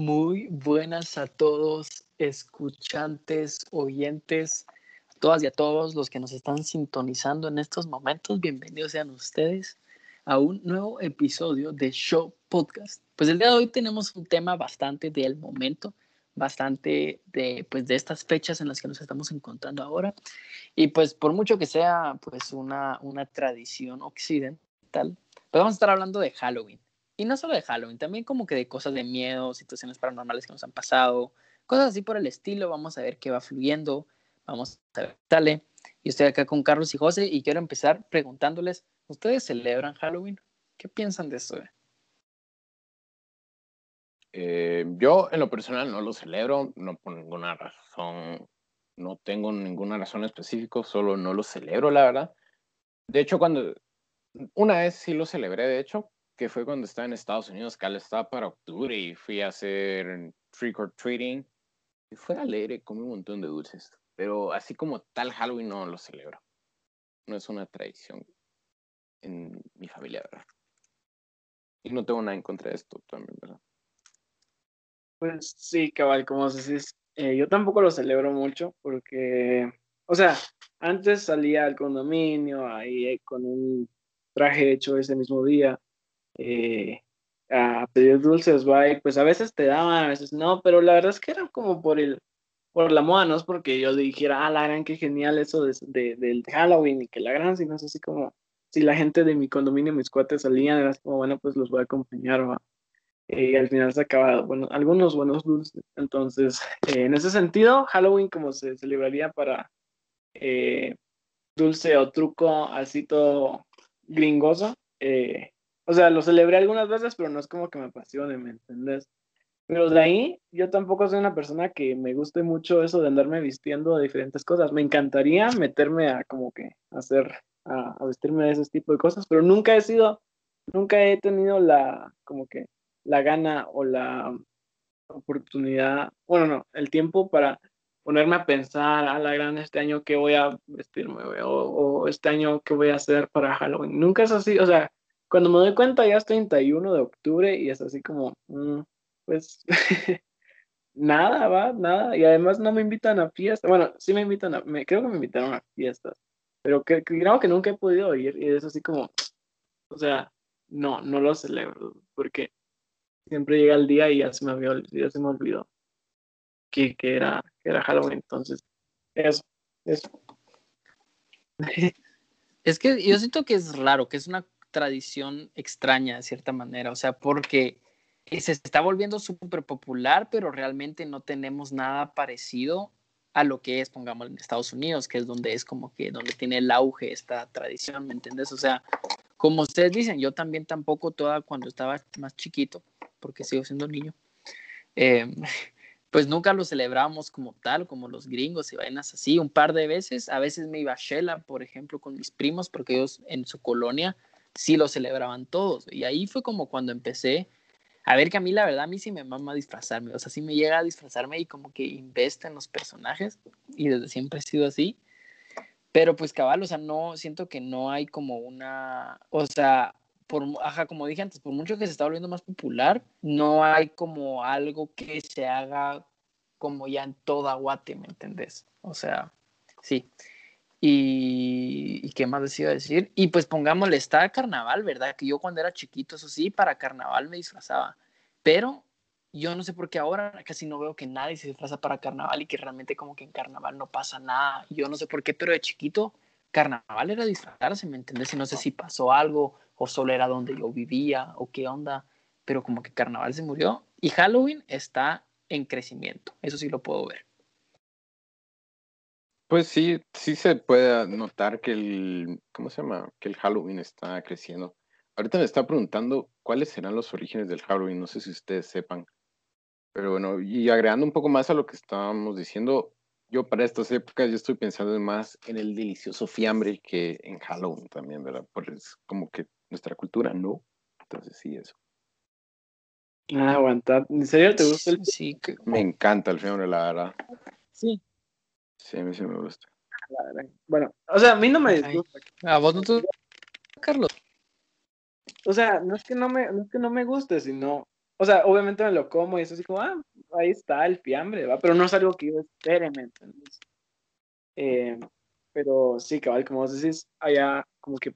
Muy buenas a todos, escuchantes, oyentes, a todas y a todos los que nos están sintonizando en estos momentos. Bienvenidos sean ustedes a un nuevo episodio de Show Podcast. Pues el día de hoy tenemos un tema bastante del momento, bastante de, pues, de estas fechas en las que nos estamos encontrando ahora. Y pues por mucho que sea pues una, una tradición occidental, pues vamos a estar hablando de Halloween. Y no solo de Halloween, también como que de cosas de miedo, situaciones paranormales que nos han pasado, cosas así por el estilo. Vamos a ver qué va fluyendo. Vamos a ver, dale. Yo estoy acá con Carlos y José y quiero empezar preguntándoles, ¿ustedes celebran Halloween? ¿Qué piensan de esto? Eh, yo en lo personal no lo celebro, no por ninguna razón, no tengo ninguna razón específica, solo no lo celebro, la verdad. De hecho, cuando una vez sí lo celebré, de hecho, que fue cuando estaba en Estados Unidos, que estaba para octubre y fui a hacer trick or treating. Y fue alegre, comí un montón de dulces. Pero así como tal Halloween no lo celebro. No es una tradición en mi familia, ¿verdad? Y no tengo nada en contra de esto también, ¿verdad? Pues sí, cabal, como decís, eh, yo tampoco lo celebro mucho porque, o sea, antes salía al condominio ahí con un traje hecho ese mismo día eh, a pedir dulces, ¿va? pues a veces te daban, a veces no, pero la verdad es que era como por el, por la moda, no es porque yo dijera, ah, la gran, qué genial eso de, de, del Halloween y que la gran, sino es así como, si la gente de mi condominio, mis cuates salían, era así como, bueno, pues los voy a acompañar, ¿va? Eh, y al final se acaba, bueno, algunos buenos dulces. Entonces, eh, en ese sentido, Halloween como se celebraría para dulce o truco así todo gringoso, o sea, lo celebré algunas veces, pero no es como que me apasione, ¿me entendés? Pero de ahí, yo tampoco soy una persona que me guste mucho eso de andarme vistiendo de diferentes cosas. Me encantaría meterme a como que hacer, a, vestirme de ese tipo de cosas, pero nunca he sido, nunca he tenido la, como que, la gana o la oportunidad, bueno, no, el tiempo para ponerme a pensar a la gran este año qué voy a vestirme o, o, este año qué voy a hacer para Halloween. Nunca es así, o sea, cuando me doy cuenta ya es 31 de octubre y es así como, mm, pues, nada, va, nada. Y además no me invitan a fiestas. Bueno, sí me invitan a, me, creo que me invitaron a fiestas, pero que, creo que nunca he podido ir y es así como, o sea, no, no lo celebro porque siempre llega el día y ya se me, había, ya se me olvidó que, que, era, que era Halloween. Entonces, eso, eso. Es que yo siento que es raro, que es una tradición extraña de cierta manera, o sea, porque se está volviendo súper popular, pero realmente no tenemos nada parecido a lo que es, pongamos, en Estados Unidos, que es donde es como que donde tiene el auge esta tradición, ¿me entiendes? O sea, como ustedes dicen, yo también tampoco toda cuando estaba más chiquito, porque sigo siendo niño, eh, pues nunca lo celebramos como tal, como los gringos y vainas así, un par de veces, a veces me iba a Shela, por ejemplo, con mis primos, porque ellos en su colonia sí lo celebraban todos. Y ahí fue como cuando empecé a ver que a mí la verdad, a mí sí me mama disfrazarme. O sea, sí me llega a disfrazarme y como que investa en los personajes. Y desde siempre he sido así. Pero pues cabal, o sea, no, siento que no hay como una, o sea, por, ajá, como dije antes, por mucho que se está volviendo más popular, no hay como algo que se haga como ya en toda Guate, ¿me entendés? O sea, sí. Y, qué más les iba a decir. Y pues pongámosle, está carnaval, ¿verdad? Que yo cuando era chiquito, eso sí, para carnaval me disfrazaba. Pero yo no sé por qué ahora casi no veo que nadie se disfraza para carnaval y que realmente como que en carnaval no pasa nada. Yo no sé por qué, pero de chiquito carnaval era disfrazarse, ¿me entiendes? Y no sé si pasó algo o solo era donde yo vivía o qué onda, pero como que carnaval se murió y Halloween está en crecimiento, eso sí lo puedo ver. Pues sí, sí se puede notar que el, ¿cómo se llama? Que el Halloween está creciendo. Ahorita me está preguntando cuáles serán los orígenes del Halloween, no sé si ustedes sepan. Pero bueno, y agregando un poco más a lo que estábamos diciendo, yo para estas épocas yo estoy pensando más en el delicioso fiambre que en Halloween también, ¿verdad? Pues como que nuestra cultura, ¿no? Entonces sí, eso. Ah, aguantar. ¿En serio te gusta el Sí, que... Me encanta el fiambre, la verdad. Sí, Sí, a mí sí me gusta. Bueno, o sea, a mí no me disgusta. ¿A vos no te Carlos? O sea, no es que no me, no es que no me guste, sino o sea, obviamente me lo como y eso así como, ah, ahí está el fiambre, ¿va? Pero no es algo que yo espere, ¿me entiendes? Eh, pero sí, cabal, como vos decís, allá como que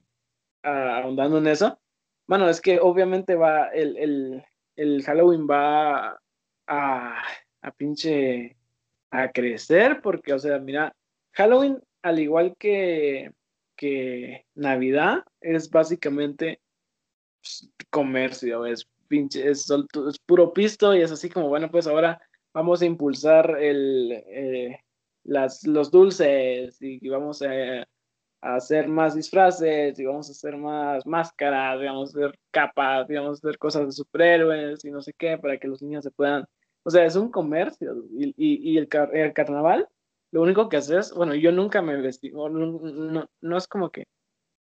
ah, ahondando en eso, bueno, es que obviamente va, el, el, el Halloween va a, a pinche a crecer, porque, o sea, mira, Halloween, al igual que, que Navidad, es básicamente pues, comercio, es pinche, es, es, puro pisto y es así como, bueno, pues ahora vamos a impulsar el, eh, las, los dulces y, vamos a, hacer más disfraces y vamos a hacer más máscaras, vamos a hacer capas, vamos a hacer cosas de superhéroes y no sé qué para que los niños se puedan, o sea, es un comercio y, y, el, el, carnaval, lo único que haces, bueno, yo nunca me vestí, no, no, no, es como que,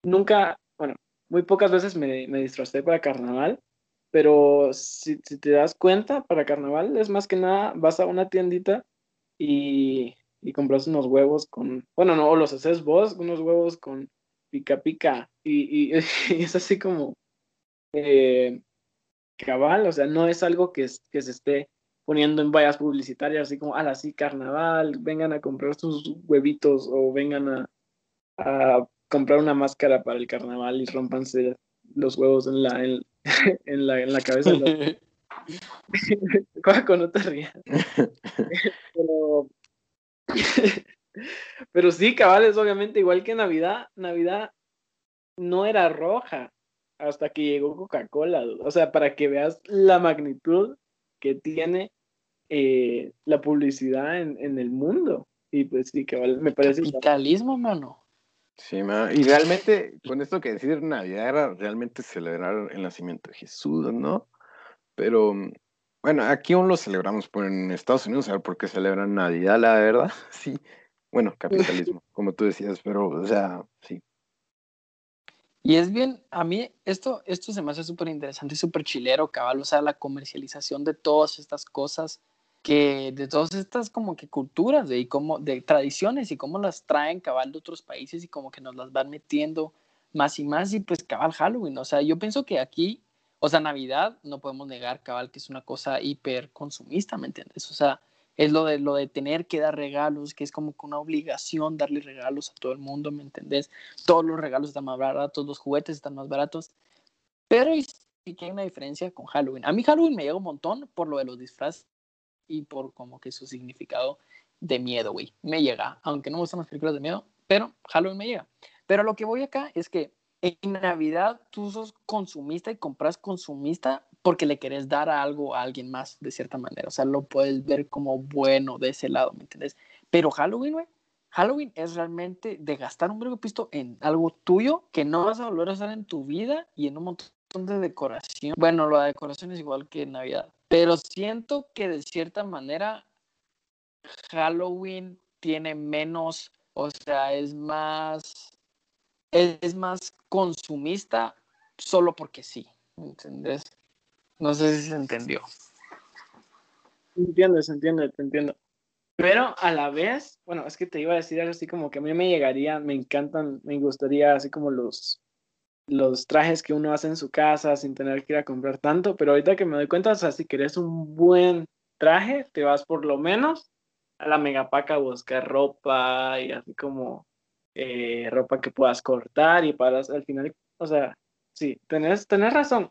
nunca, bueno, muy pocas veces me, me disfrazé para carnaval, pero si, si te das cuenta, para carnaval es más que nada, vas a una tiendita y y compras unos huevos con, bueno, no, los haces vos, unos huevos con pica pica y, y, es así como eh, cabal, o sea, no es algo que, que se esté poniendo en vallas publicitarias, así como, ah, sí, carnaval, vengan a comprar sus huevitos o vengan a, a comprar una máscara para el carnaval y rompanse los huevos en la, en, la, en la cabeza. no te rías. Pero Pero sí, cabales, obviamente, igual que Navidad, Navidad no era roja hasta que llegó Coca-Cola. O sea, para que veas la magnitud que tiene eh, la publicidad en, en, el mundo. Y pues sí, cabal, me parece. Capitalismo, mano. Sí, mano. Y realmente, con esto que decir Navidad era realmente celebrar el nacimiento de Jesús, ¿no? Pero bueno, aquí aún lo celebramos, pero en Estados Unidos, a ver por qué celebran Navidad, la verdad, sí. Bueno, capitalismo, como tú decías, pero, o sea, sí. Y es bien, a mí esto, esto se me hace súper interesante y súper chilero, cabal, o sea, la comercialización de todas estas cosas, que de todas estas como que culturas de, y de tradiciones y cómo las traen cabal de otros países y como que nos las van metiendo más y más y pues cabal Halloween, o sea, yo pienso que aquí o sea, Navidad, no podemos negar, cabal, que es una cosa hiper consumista, ¿me entiendes? O sea, es lo de, lo de tener que dar regalos, que es como que una obligación darle regalos a todo el mundo, ¿me entendés? Todos los regalos están más baratos, los juguetes están más baratos. Pero sí que hay una diferencia con Halloween. A mí Halloween me llega un montón por lo de los disfraces y por como que su significado de miedo, güey. Me llega, aunque no me gustan las películas de miedo, pero Halloween me llega. Pero lo que voy acá es que en Navidad tú sos consumista y compras consumista porque le querés dar algo a alguien más de cierta manera. O sea, lo puedes ver como bueno de ese lado, ¿me entiendes? Pero Halloween, güey, Halloween es realmente de gastar un breve pisto en algo tuyo que no vas a volver a usar en tu vida y en un montón de decoración. Bueno, la decoración es igual que Navidad, pero siento que de cierta manera Halloween tiene menos, o sea, es más es más consumista solo porque sí, ¿entendés? No sé si se entendió. Entiendo, se entiende, te entiendo. Pero a la vez, bueno, es que te iba a decir algo así como que a mí me llegaría, me encantan, me gustaría así como los, los trajes que uno hace en su casa sin tener que ir a comprar tanto, pero ahorita que me doy cuenta, o sea, si querés un buen traje, te vas por lo menos a la megapaca a buscar ropa y así como eh, ropa que puedas cortar y para al final, o sea, sí, tenés, tenés razón,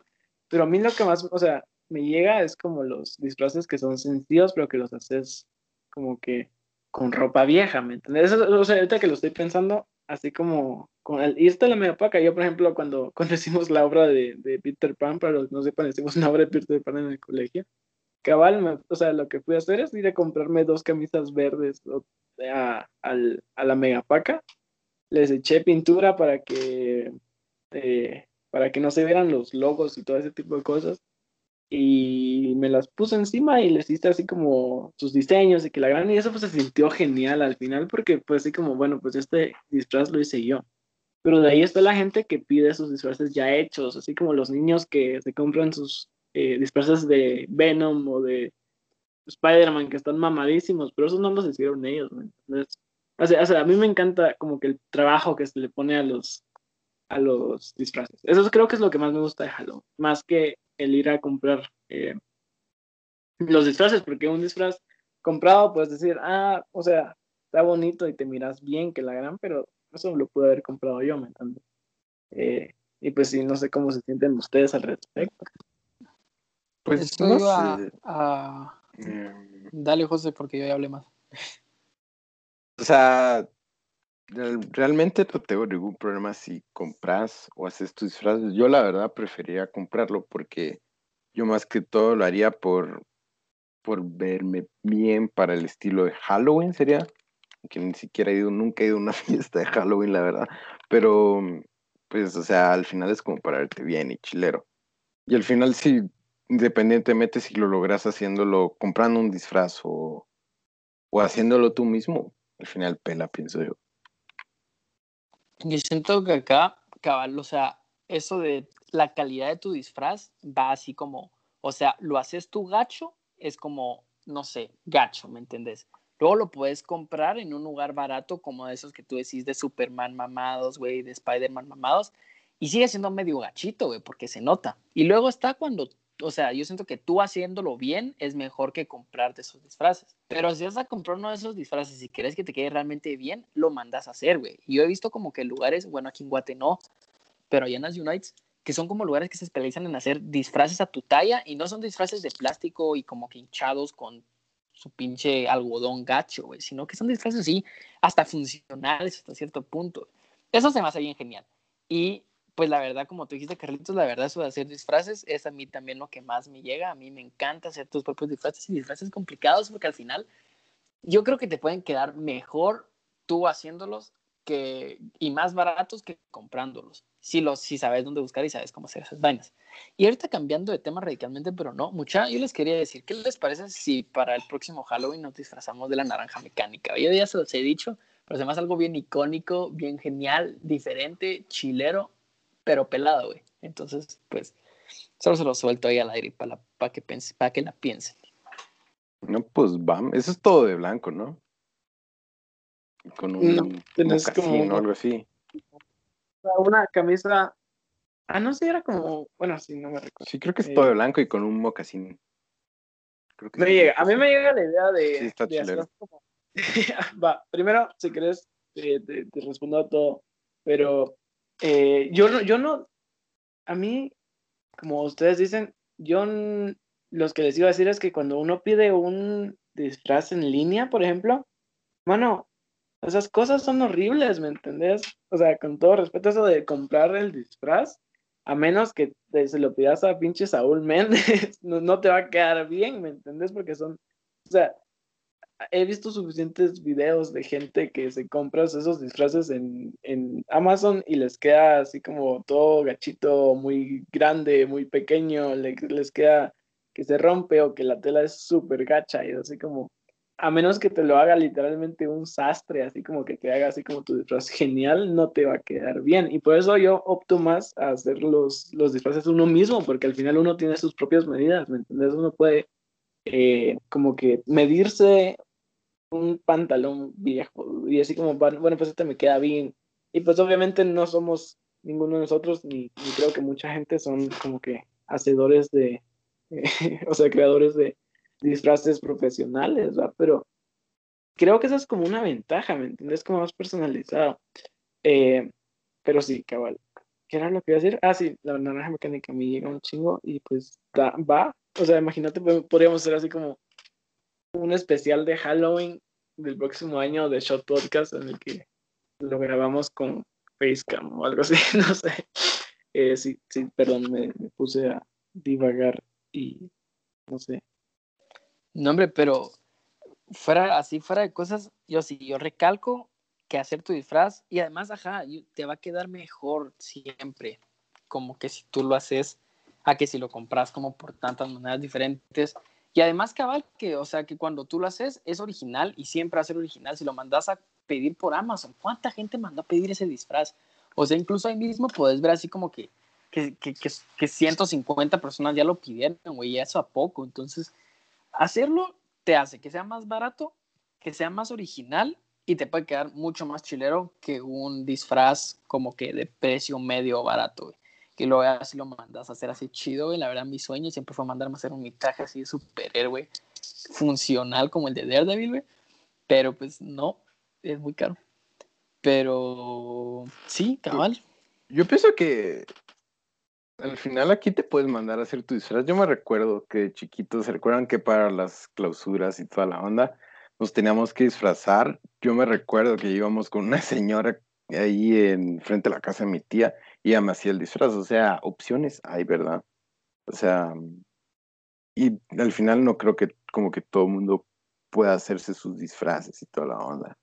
pero a mí lo que más, o sea, me llega es como los disfraces que son sencillos, pero que los haces como que con ropa vieja, ¿me entiendes? o sea, ahorita que lo estoy pensando, así como con el irte a la media paca, yo por ejemplo cuando, cuando hicimos la obra de, Peter Pan, para los que no sepan, hicimos una obra de Peter Pan en el colegio, cabal, o sea, lo que fui a hacer es ir a comprarme dos camisas verdes a, a la megapaca les eché pintura para que, eh, para que no se vieran los logos y todo ese tipo de cosas. Y me las puse encima y les hice así como sus diseños y que la gran y eso pues se sintió genial al final porque pues así como, bueno, pues este disfraz lo hice yo. Pero de ahí está la gente que pide sus disfraces ya hechos, así como los niños que se compran sus eh, disfraces de Venom o de Spider-Man que están mamadísimos, pero esos no los hicieron ellos, Entonces, o sea, a mí me encanta como que el trabajo que se le pone a los, a los disfraces. Eso creo que es lo que más me gusta de Halloween, más que el ir a comprar eh, los disfraces, porque un disfraz comprado puedes decir, ah, o sea, está bonito y te miras bien que la gran, pero eso lo pude haber comprado yo, ¿me entiendes? Eh, y pues sí, no sé cómo se sienten ustedes al respecto. Pues no a, em. Dale, José, porque yo ya hablé más. O sea, realmente no tengo ningún problema si compras o haces tus disfraces. Yo la verdad prefería comprarlo porque yo más que todo lo haría por, por verme bien para el estilo de Halloween, sería. Que ni siquiera he ido, nunca he ido a una fiesta de Halloween, la verdad. Pero, pues, o sea, al final es como para verte bien y chilero. Y al final, sí, independientemente si lo logras haciéndolo, comprando un disfraz o, o haciéndolo tú mismo, al final pela, pienso yo. Yo siento que acá, cabal, o sea, eso de la calidad de tu disfraz va así como, o sea, lo haces tu gacho, es como, no sé, gacho, ¿me entendés? Luego lo puedes comprar en un lugar barato como esos que tú decís de Superman mamados, güey, de Spider-Man mamados, y sigue siendo medio gachito, güey, porque se nota. Y luego está cuando o sea, yo siento que tú haciéndolo bien es mejor que comprarte esos disfraces. Pero si vas a comprar uno de esos disfraces y quieres que te quede realmente bien, lo mandas a hacer, güey. Yo he visto como que lugares, bueno, aquí en Guate no, pero allá en las Unites, que son como lugares que se especializan en hacer disfraces a tu talla y no son disfraces de plástico y como que hinchados con su pinche algodón gacho, güey, sino que son disfraces así, hasta funcionales hasta cierto punto. Eso se me hace bien genial. Y pues la verdad, como tú dijiste, Carlitos, la verdad, eso de hacer disfraces es a mí también lo que más me llega. A mí me encanta hacer tus propios disfraces y disfraces complicados porque al final yo creo que te pueden quedar mejor tú haciéndolos que, y más baratos que comprándolos. Si, los, si sabes dónde buscar y sabes cómo hacer esas vainas. Y ahorita cambiando de tema radicalmente, pero no, mucha, yo les quería decir, ¿qué les parece si para el próximo Halloween nos disfrazamos de la naranja mecánica? Yo ya se los he dicho, pero además algo bien icónico, bien genial, diferente, chilero pero pelado, güey. Entonces, pues, solo se lo suelto ahí al aire para, para que, pense, para que la piensen. No, pues vamos, eso es todo de blanco, ¿no? Con un no, o algo así. Una camisa. Ah, no sé, era como. Bueno, sí, no me recuerdo. Sí, creo que es todo de eh, blanco y con un mocasín. Creo que me llega. A mí me llega la idea de. Sí, está de como... Va, primero, si querés, te, te, te respondo a todo. Pero eh, yo, no, yo no, a mí, como ustedes dicen, yo los que les iba a decir es que cuando uno pide un disfraz en línea, por ejemplo, mano, esas cosas son horribles, ¿me entendés? O sea, con todo respeto, eso de comprar el disfraz, a menos que se lo pidas a pinche Saúl Méndez, no, no, te va a quedar bien, ¿me entendés? Porque son, o sea, he visto suficientes videos de gente que se compra esos disfraces en, en, Amazon y les queda así como todo gachito, muy grande, muy pequeño, les queda que se rompe o que la tela es súper gacha y así como, a menos que te lo haga literalmente un sastre, así como que te haga así como tu disfraz genial, no te va a quedar bien. Y por eso yo opto más a hacer los, los disfraces uno mismo, porque al final uno tiene sus propias medidas, ¿me entiendes? Uno puede eh, como que medirse un pantalón viejo y así como, bueno, pues este me queda bien. Y pues obviamente no somos ninguno de nosotros, ni, creo que mucha gente son como que hacedores de, o sea, creadores de disfraces profesionales, ¿va? Pero creo que esa es como una ventaja, ¿me entiendes? Como más personalizado. Eh, pero sí, cabal. ¿Qué era lo que iba a decir? Ah, sí, la naranja mecánica me llega un chingo y pues va. O sea, imagínate, podríamos ser así como un especial de Halloween del próximo año de Shot Podcast en el que lo grabamos con Facecam o algo así, no sé. Eh, sí, sí, perdón, me, puse a divagar y no sé. No, hombre, pero fuera así, fuera de cosas, yo sí, yo recalco que hacer tu disfraz y además, ajá, te va a quedar mejor siempre, como que si tú lo haces, a que si lo compras como por tantas maneras diferentes, y además, cabal, que, o sea, que cuando tú lo haces es original y siempre va original. Si lo mandas a pedir por Amazon, ¿cuánta gente mandó a pedir ese disfraz? O sea, incluso ahí mismo puedes ver así como que, que, que, que, 150 personas ya lo pidieron, güey, y eso a poco. Entonces, hacerlo te hace que sea más barato, que sea más original y te puede quedar mucho más chilero que un disfraz como que de precio medio barato, güey. Que lo veas y lo mandas a hacer así chido, güey. La verdad, mi sueño siempre fue mandarme a hacer un traje así de superhéroe funcional como el de Daredevil, güey. Pero pues no, es muy caro. Pero sí, cabal. Yo pienso que al final aquí te puedes mandar a hacer tu disfraz. Yo me recuerdo que de chiquitos, ¿se recuerdan que para las clausuras y toda la onda nos teníamos que disfrazar? Yo me recuerdo que íbamos con una señora ahí en frente a la casa de mi tía y me hacía el disfraz. O sea, opciones hay, ¿verdad? O sea, y al final no creo que como que todo el mundo pueda hacerse sus disfraces y toda la onda.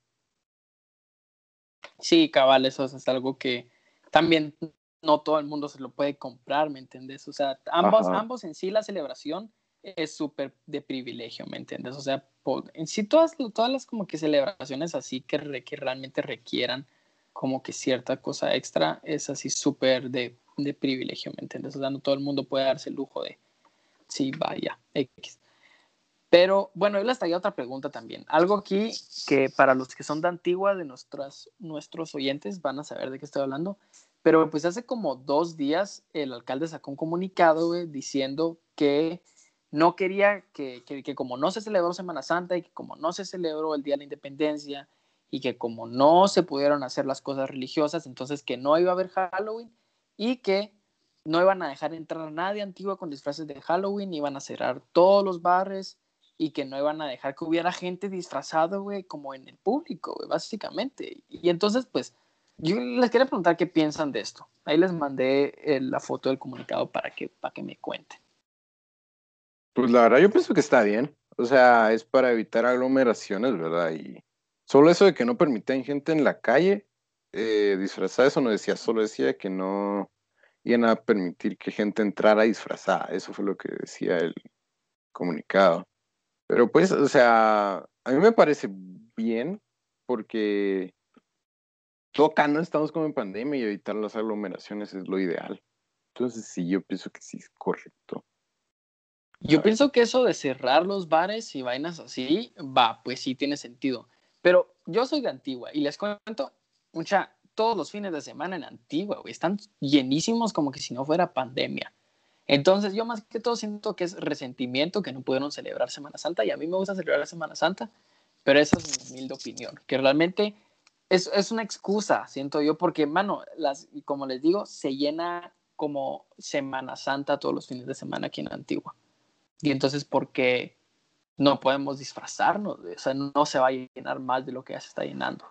Sí, cabal, eso es algo que también no todo el mundo se lo puede comprar, ¿me entiendes? O sea, ambos, ambos en sí la celebración es súper de privilegio, ¿me entiendes? O sea, en sí todas, todas las como que celebraciones así que, que realmente requieran como que cierta cosa extra es así súper de, de, privilegio, ¿me entiendes? O sea, no todo el mundo puede darse el lujo de, sí, vaya, X. Pero bueno, yo les traía otra pregunta también. Algo aquí que para los que son de antigua, de nuestras, nuestros oyentes, van a saber de qué estoy hablando. Pero pues hace como dos días el alcalde sacó un comunicado diciendo que no quería que, que, como no se celebró Semana Santa y que como no se celebró el Día de la Independencia y que como no se pudieron hacer las cosas religiosas, entonces que no iba a haber Halloween y que no iban a dejar entrar a nadie antigua con disfraces de Halloween, iban a cerrar todos los bares y que no iban a dejar que hubiera gente disfrazado, güey, como en el público, güey, básicamente. Y entonces, pues, yo les quería preguntar qué piensan de esto. Ahí les mandé eh, la foto del comunicado para que, para que me cuenten. Pues la verdad yo pienso que está bien. O sea, es para evitar aglomeraciones, ¿verdad? Y solo eso de que no permitan gente en la calle eh, disfrazada, eso no decía, solo decía que no iban a permitir que gente entrara disfrazada. Eso fue lo que decía el comunicado. Pero pues, o sea, a mí me parece bien porque acá no estamos como en pandemia y evitar las aglomeraciones es lo ideal. Entonces sí, yo pienso que sí es correcto. Yo pienso que eso de cerrar los bares y vainas así, va, pues sí tiene sentido. Pero yo soy de Antigua y les cuento, mucha, todos los fines de semana en Antigua, están llenísimos como que si no fuera pandemia. Entonces yo más que todo siento que es resentimiento que no pudieron celebrar Semana Santa y a mí me gusta celebrar Semana Santa, pero esa es mi humilde opinión, que realmente es, es, una excusa, siento yo, porque, mano, las, como les digo, se llena como Semana Santa todos los fines de semana aquí en Antigua. Y entonces, ¿por qué no podemos disfrazarnos? O sea, no se va a llenar más de lo que ya se está llenando.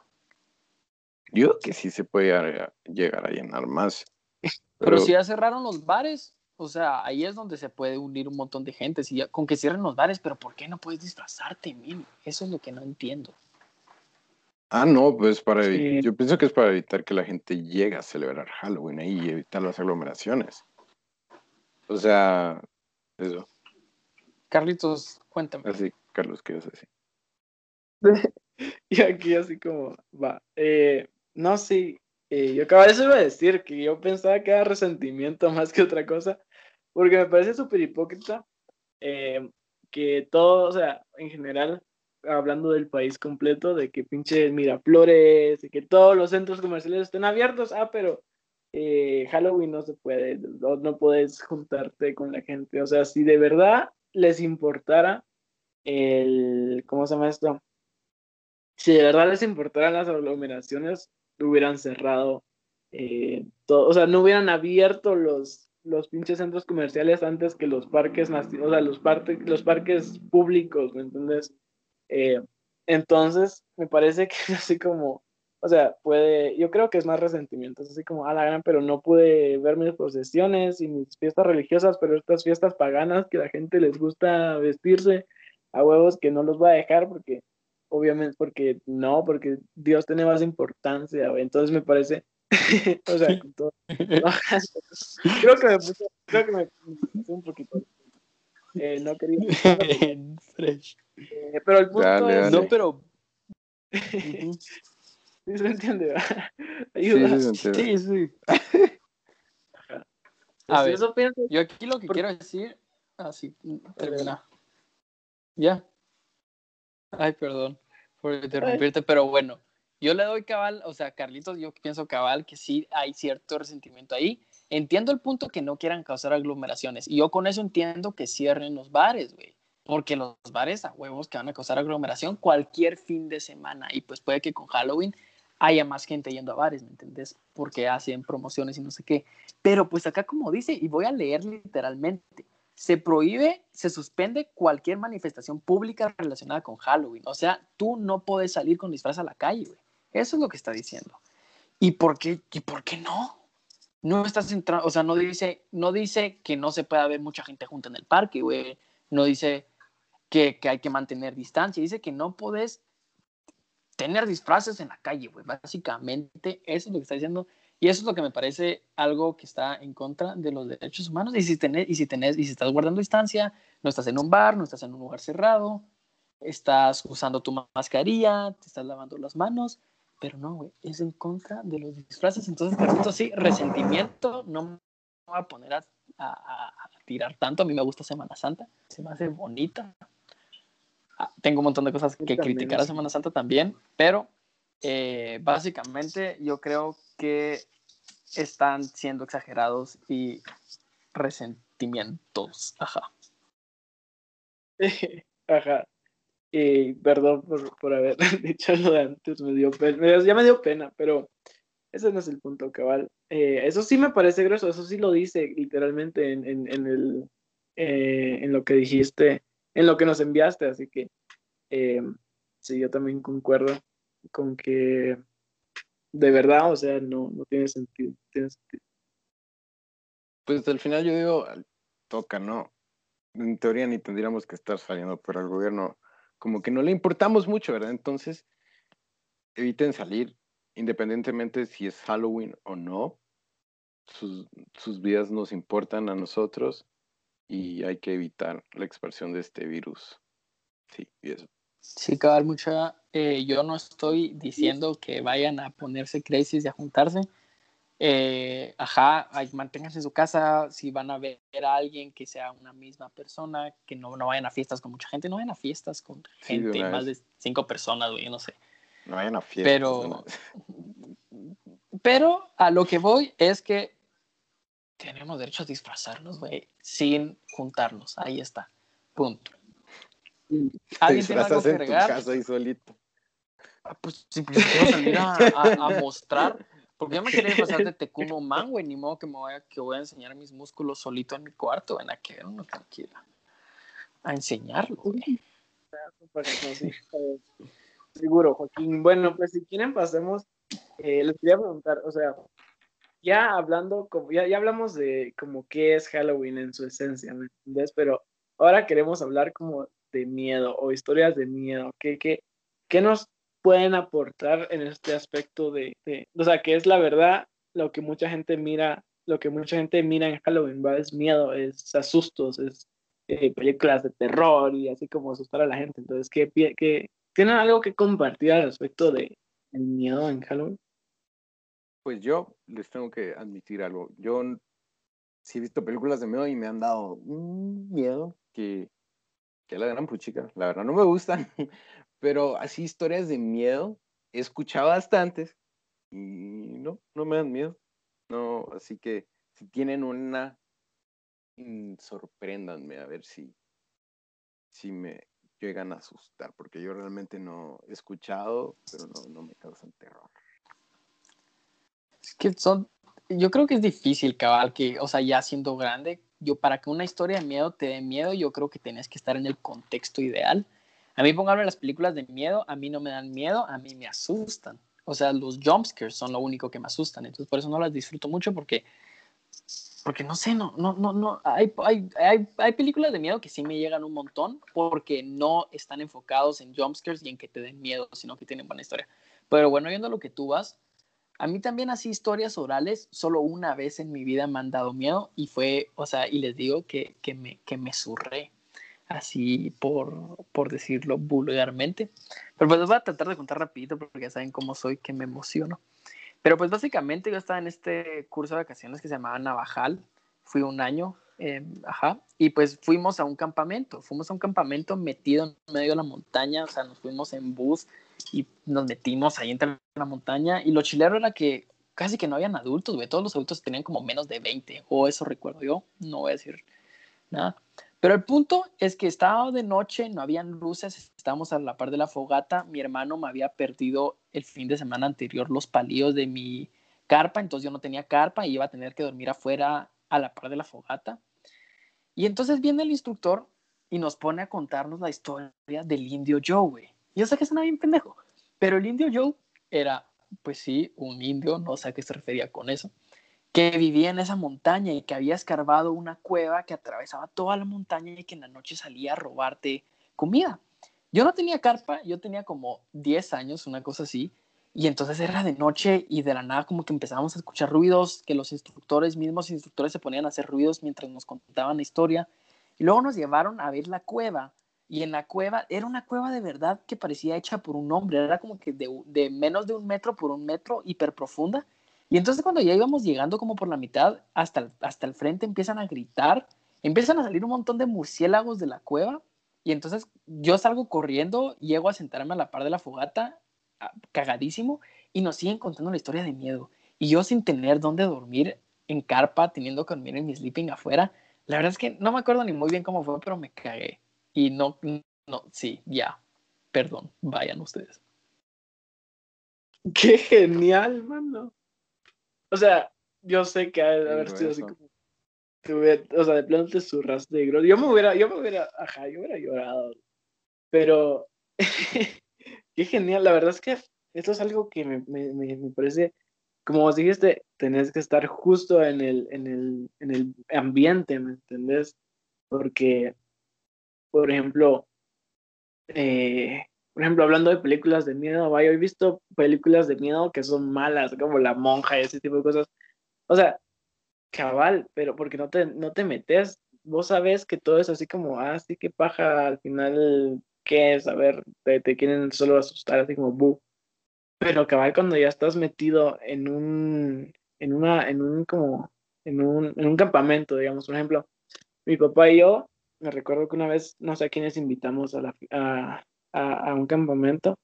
Yo creo que sí se puede llegar a llenar más. Pero, si ya cerraron los bares, o sea, ahí es donde se puede unir un montón de gente. Si con que cierren los bares, pero ¿por qué no puedes disfrazarte, mil? Eso es lo que no entiendo. Ah, no, pues para yo pienso que es para evitar que la gente llegue a celebrar Halloween ahí y evitar las aglomeraciones. O sea, eso. Carlitos, cuéntame. Así, Carlos, ¿qué es así? y aquí así como, va. Eh, no, sí, eh, yo acababa de iba a decir que yo pensaba que era resentimiento más que otra cosa, porque me parece súper hipócrita eh, que todo, o sea, en general, hablando del país completo, de que pinche Miraflores, de que todos los centros comerciales estén abiertos, ah, pero eh, Halloween no se puede, no, no, puedes juntarte con la gente. O sea, si de verdad les importara el, ¿cómo se llama esto? Si de verdad les importaran las aglomeraciones, hubieran cerrado eh, todo, o sea, no hubieran abierto los, los pinches centros comerciales antes que los parques, o sea, los, los parques públicos, ¿me entiendes? Eh, entonces, me parece que es así como, o sea, puede, yo creo que es más resentimiento, es así como, a la gran, pero no pude ver mis procesiones y mis fiestas religiosas, pero estas fiestas paganas que a la gente les gusta vestirse a huevos que no los voy a dejar porque, obviamente, porque no, porque Dios tiene más importancia, entonces me parece, o sea, creo que me puse, creo que me puse un poquito eh, no quería. Eh, pero el punto es. No, pero. sí se entiende, Ayuda. Sí, sí. A ver, yo aquí lo que quiero decir. Ah, sí, termina. Ya. Ay, perdón por interrumpirte, pero bueno, yo le doy cabal, o sea, Carlitos, yo pienso cabal que sí hay cierto resentimiento ahí, entiendo el punto que no quieran causar aglomeraciones. Y yo con eso entiendo que cierren los bares, güey. Porque los bares a huevos que van a causar aglomeración cualquier fin de semana. Y pues puede que con Halloween haya más gente yendo a bares, ¿me entendés? Porque hacen promociones y no sé qué. Pero pues acá como dice, y voy a leer literalmente, se prohíbe, se suspende cualquier manifestación pública relacionada con Halloween. O sea, tú no puedes salir con disfraz a la calle, güey. Eso es lo que está diciendo. ¿Y por qué, y por qué no? No estás entrando, o sea, no dice, no dice que no se pueda ver mucha gente junta en el parque, güey. No dice que, que hay que mantener distancia. Dice que no puedes tener disfraces en la calle, güey. Básicamente, eso es lo que está diciendo. Y eso es lo que me parece algo que está en contra de los derechos humanos. Y si, tenés, y si, tenés, y si estás guardando distancia, no estás en un bar, no estás en un lugar cerrado, estás usando tu mascarilla, te estás lavando las manos, pero no, güey, es en contra de los disfraces. Entonces, esto sí, resentimiento, no me voy a poner a, a, tirar tanto. A mí me gusta Semana Santa, se me hace bonita. Ah, tengo un montón de cosas que criticar a Semana Santa también, pero eh, básicamente yo creo que están siendo exagerados y resentimientos. Ajá. Ajá. Y perdón por, por, haber dicho lo de antes, me dio pena, ya me dio pena, pero ese no es el punto cabal. Eh, eso sí me parece grueso, eso sí lo dice literalmente en, en, en el, eh, en lo que dijiste, en lo que nos enviaste, así que eh, sí, yo también concuerdo con que de verdad, o sea, no, tiene sentido, tiene sentido. Pues al final yo digo, toca, ¿no? En teoría ni tendríamos que estar saliendo, pero al gobierno como que no le importamos mucho, ¿verdad? Entonces, eviten salir, independientemente si es Halloween o no. Sus, sus vidas nos importan a nosotros y hay que evitar la expansión de este virus. Sí, y eso. Sí, cabal, mucha. Eh, yo no estoy diciendo que vayan a ponerse crisis y a juntarse. Eh, ajá, manténganse en su casa. Si van a ver a alguien que sea una misma persona, que no, no vayan a fiestas con mucha gente, no vayan a fiestas con gente, más de cinco personas, güey, no sé. No vayan a fiestas. Pero, pero a lo que voy es que tenemos derecho a disfrazarnos, güey, sin juntarnos. Ahí está. Punto. ¿Alguien tiene algo que agregar? casa ahí solito. Ah, pues simplemente salir a, a, mostrar. Porque yo me quería pasar de Tecuno Man, güey. Ni modo que me voy a, que voy a enseñar mis músculos solito en mi cuarto. En aquel uno quiera. A enseñarlo, güey. Seguro, Joaquín. Bueno, pues si quieren pasemos. Eh, les quería preguntar, o sea, ya hablando, como, ya, ya hablamos de como qué es Halloween en su esencia, ¿me entiendes? Pero ahora queremos hablar como de miedo o historias de miedo? ¿Qué, qué, qué nos pueden aportar en este aspecto de, o sea, que es la verdad lo que mucha gente mira, lo que mucha gente mira en Halloween, ¿va? Es miedo, es asustos, es eh, películas de terror y así como asustar a la gente. Entonces, ¿qué, qué, ¿tienen algo que compartir al respecto de el miedo en Halloween? Pues yo les tengo que admitir algo. Yo sí he visto películas de miedo y me han dado un miedo que que la gran puchica, la verdad no me gustan, pero así historias de miedo he escuchado bastantes y no, no me dan miedo. No, así que si tienen una, mm, sorpréndanme a ver si, si me llegan a asustar, porque yo realmente no he escuchado, pero no, no me causan terror. Es que son, yo creo que es difícil, cabal, que, o sea, ya siendo grande, yo para que una historia de miedo te dé miedo, yo creo que tienes que estar en el contexto ideal. A mí, pónganme las películas de miedo, a mí no me dan miedo, a mí me asustan. O sea, los jumpscares son lo único que me asustan. Entonces, por eso no las disfruto mucho porque, porque no sé, no, no, no, no. Hay, hay, hay, hay películas de miedo que sí me llegan un montón porque no están enfocados en jumpscares y en que te den miedo, sino que tienen buena historia. Pero bueno, viendo lo que tú vas, a mí también así historias orales, solo una vez en mi vida me han dado miedo y fue, o sea, y les digo que, que, me, que me surré, así por, por decirlo vulgarmente. Pero pues les voy a tratar de contar rapidito porque ya saben cómo soy, que me emociono. Pero pues básicamente yo estaba en este curso de vacaciones que se llamaba Navajal, fui un año, eh, ajá, y pues fuimos a un campamento, fuimos a un campamento metido en medio de la montaña, o sea, nos fuimos en bus y nos metimos ahí entre la montaña y lo chilero era que casi que no habían adultos, güey. Todos los adultos tenían como menos de 20, o eso recuerdo yo. No voy a decir nada. Pero el punto es que estaba de noche, no habían luces, estábamos a la par de la fogata. Mi hermano me había perdido el fin de semana anterior los palillos de mi carpa, entonces yo no tenía carpa y iba a tener que dormir afuera a la par de la fogata. Y entonces viene el instructor y nos pone a contarnos la historia del indio Joe, güey. Yo sé que suena bien pendejo, pero el indio Joe era, pues sí, un indio, no sé a qué se refería con eso, que vivía en esa montaña y que había escarbado una cueva que atravesaba toda la montaña y que en la noche salía a robarte comida. Yo no tenía carpa, yo tenía como 10 años, una cosa así, y entonces era de noche y de la nada como que empezábamos a escuchar ruidos, que los instructores, mismos instructores se ponían a hacer ruidos mientras nos contaban la historia. Y luego nos llevaron a ver la cueva. Y en la cueva, era una cueva de verdad que parecía hecha por un hombre. Era como que de, menos de un metro por un metro, hiper profunda. Y entonces cuando ya íbamos llegando como por la mitad, hasta hasta el frente empiezan a gritar, empiezan a salir un montón de murciélagos de la cueva. Y entonces yo salgo corriendo, llego a sentarme a la par de la fogata cagadísimo y nos siguen contando la historia de miedo. Y yo sin tener dónde dormir en carpa, teniendo que dormir en mi sleeping afuera, la verdad es que no me acuerdo ni muy bien cómo fue, pero me cagué. Y no, no, sí, ya, perdón, vayan ustedes. Qué genial, mano. O sea, yo sé que ha de haber sido así como o sea, de plano te surraste de Yo me hubiera, yo me hubiera, ajá, yo hubiera llorado. Pero Qué genial, la verdad es que esto es algo que me, me, me parece, como vos dijiste, tenés que estar justo en el, en el, en el ambiente, ¿me entendés? Porque, por ejemplo, eh, por ejemplo, hablando de películas de miedo, vaya, he visto películas de miedo que son malas, como La Monja y ese tipo de cosas. O sea, cabal, pero porque no te, no te metes, vos sabes que todo es así como, ah, sí, que paja, al final qué es, a ver, te, quieren solo asustar, así como, bu. Pero cabal cuando ya estás metido en un, en una, en un, como, en un, en un campamento, digamos, por ejemplo, mi papá y yo, me recuerdo que una vez, no sé a quiénes invitamos a, a, a, un campamento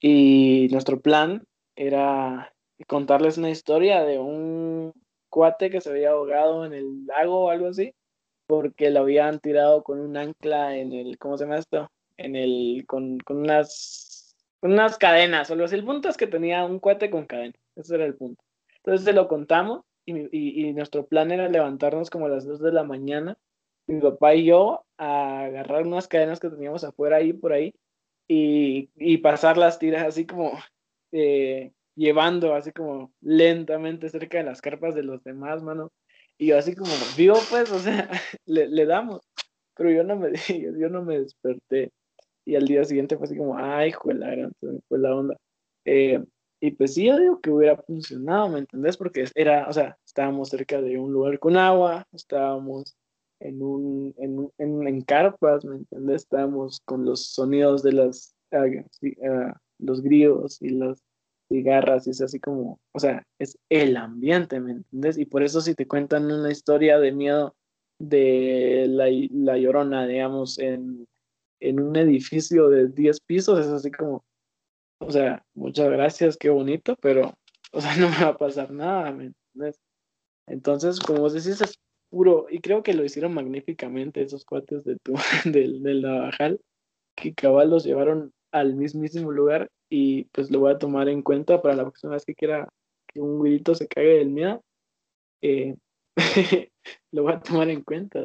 y nuestro plan era contarles una historia de un cuate que se había ahogado en el lago o algo así, porque lo habían tirado con un ancla en el, ¿cómo se llama esto? en el, con, con unas, unas cadenas o El punto es que tenía un cohete con cadena. Ese era el punto. Entonces se lo contamos y, y, nuestro plan era levantarnos como a las 2 de la mañana, mi papá y yo, a agarrar unas cadenas que teníamos afuera ahí, por ahí, y, y pasar las tiras así como eh, llevando así como lentamente cerca de las carpas de los demás, mano. Y yo así como, vivo pues, o sea, le, le damos. Pero yo no me, yo no me desperté y al día siguiente fue así como, ay, juela, fue la onda. Eh, y pues sí, yo digo que hubiera funcionado, ¿me entendés? Porque era, o sea, estábamos cerca de un lugar con agua, estábamos en un, en, en, en carpas, ¿me entendés? Estábamos con los sonidos de las, uh, los grillos y las cigarras y es así como, o sea, es el ambiente, ¿me entendés? Y por eso si te cuentan una historia de miedo de la, la llorona, digamos, en en un edificio de 10 pisos, es así como, o sea, muchas gracias, qué bonito, pero, o sea, no me va a pasar nada, ¿me entiendes? Entonces, como vos decís, es puro, y creo que lo hicieron magníficamente esos cuates de tu, del, del Navajal, que cabal los llevaron al mismísimo lugar y pues lo voy a tomar en cuenta para la próxima vez que quiera que un güirito se caiga del miedo, eh, lo voy a tomar en cuenta.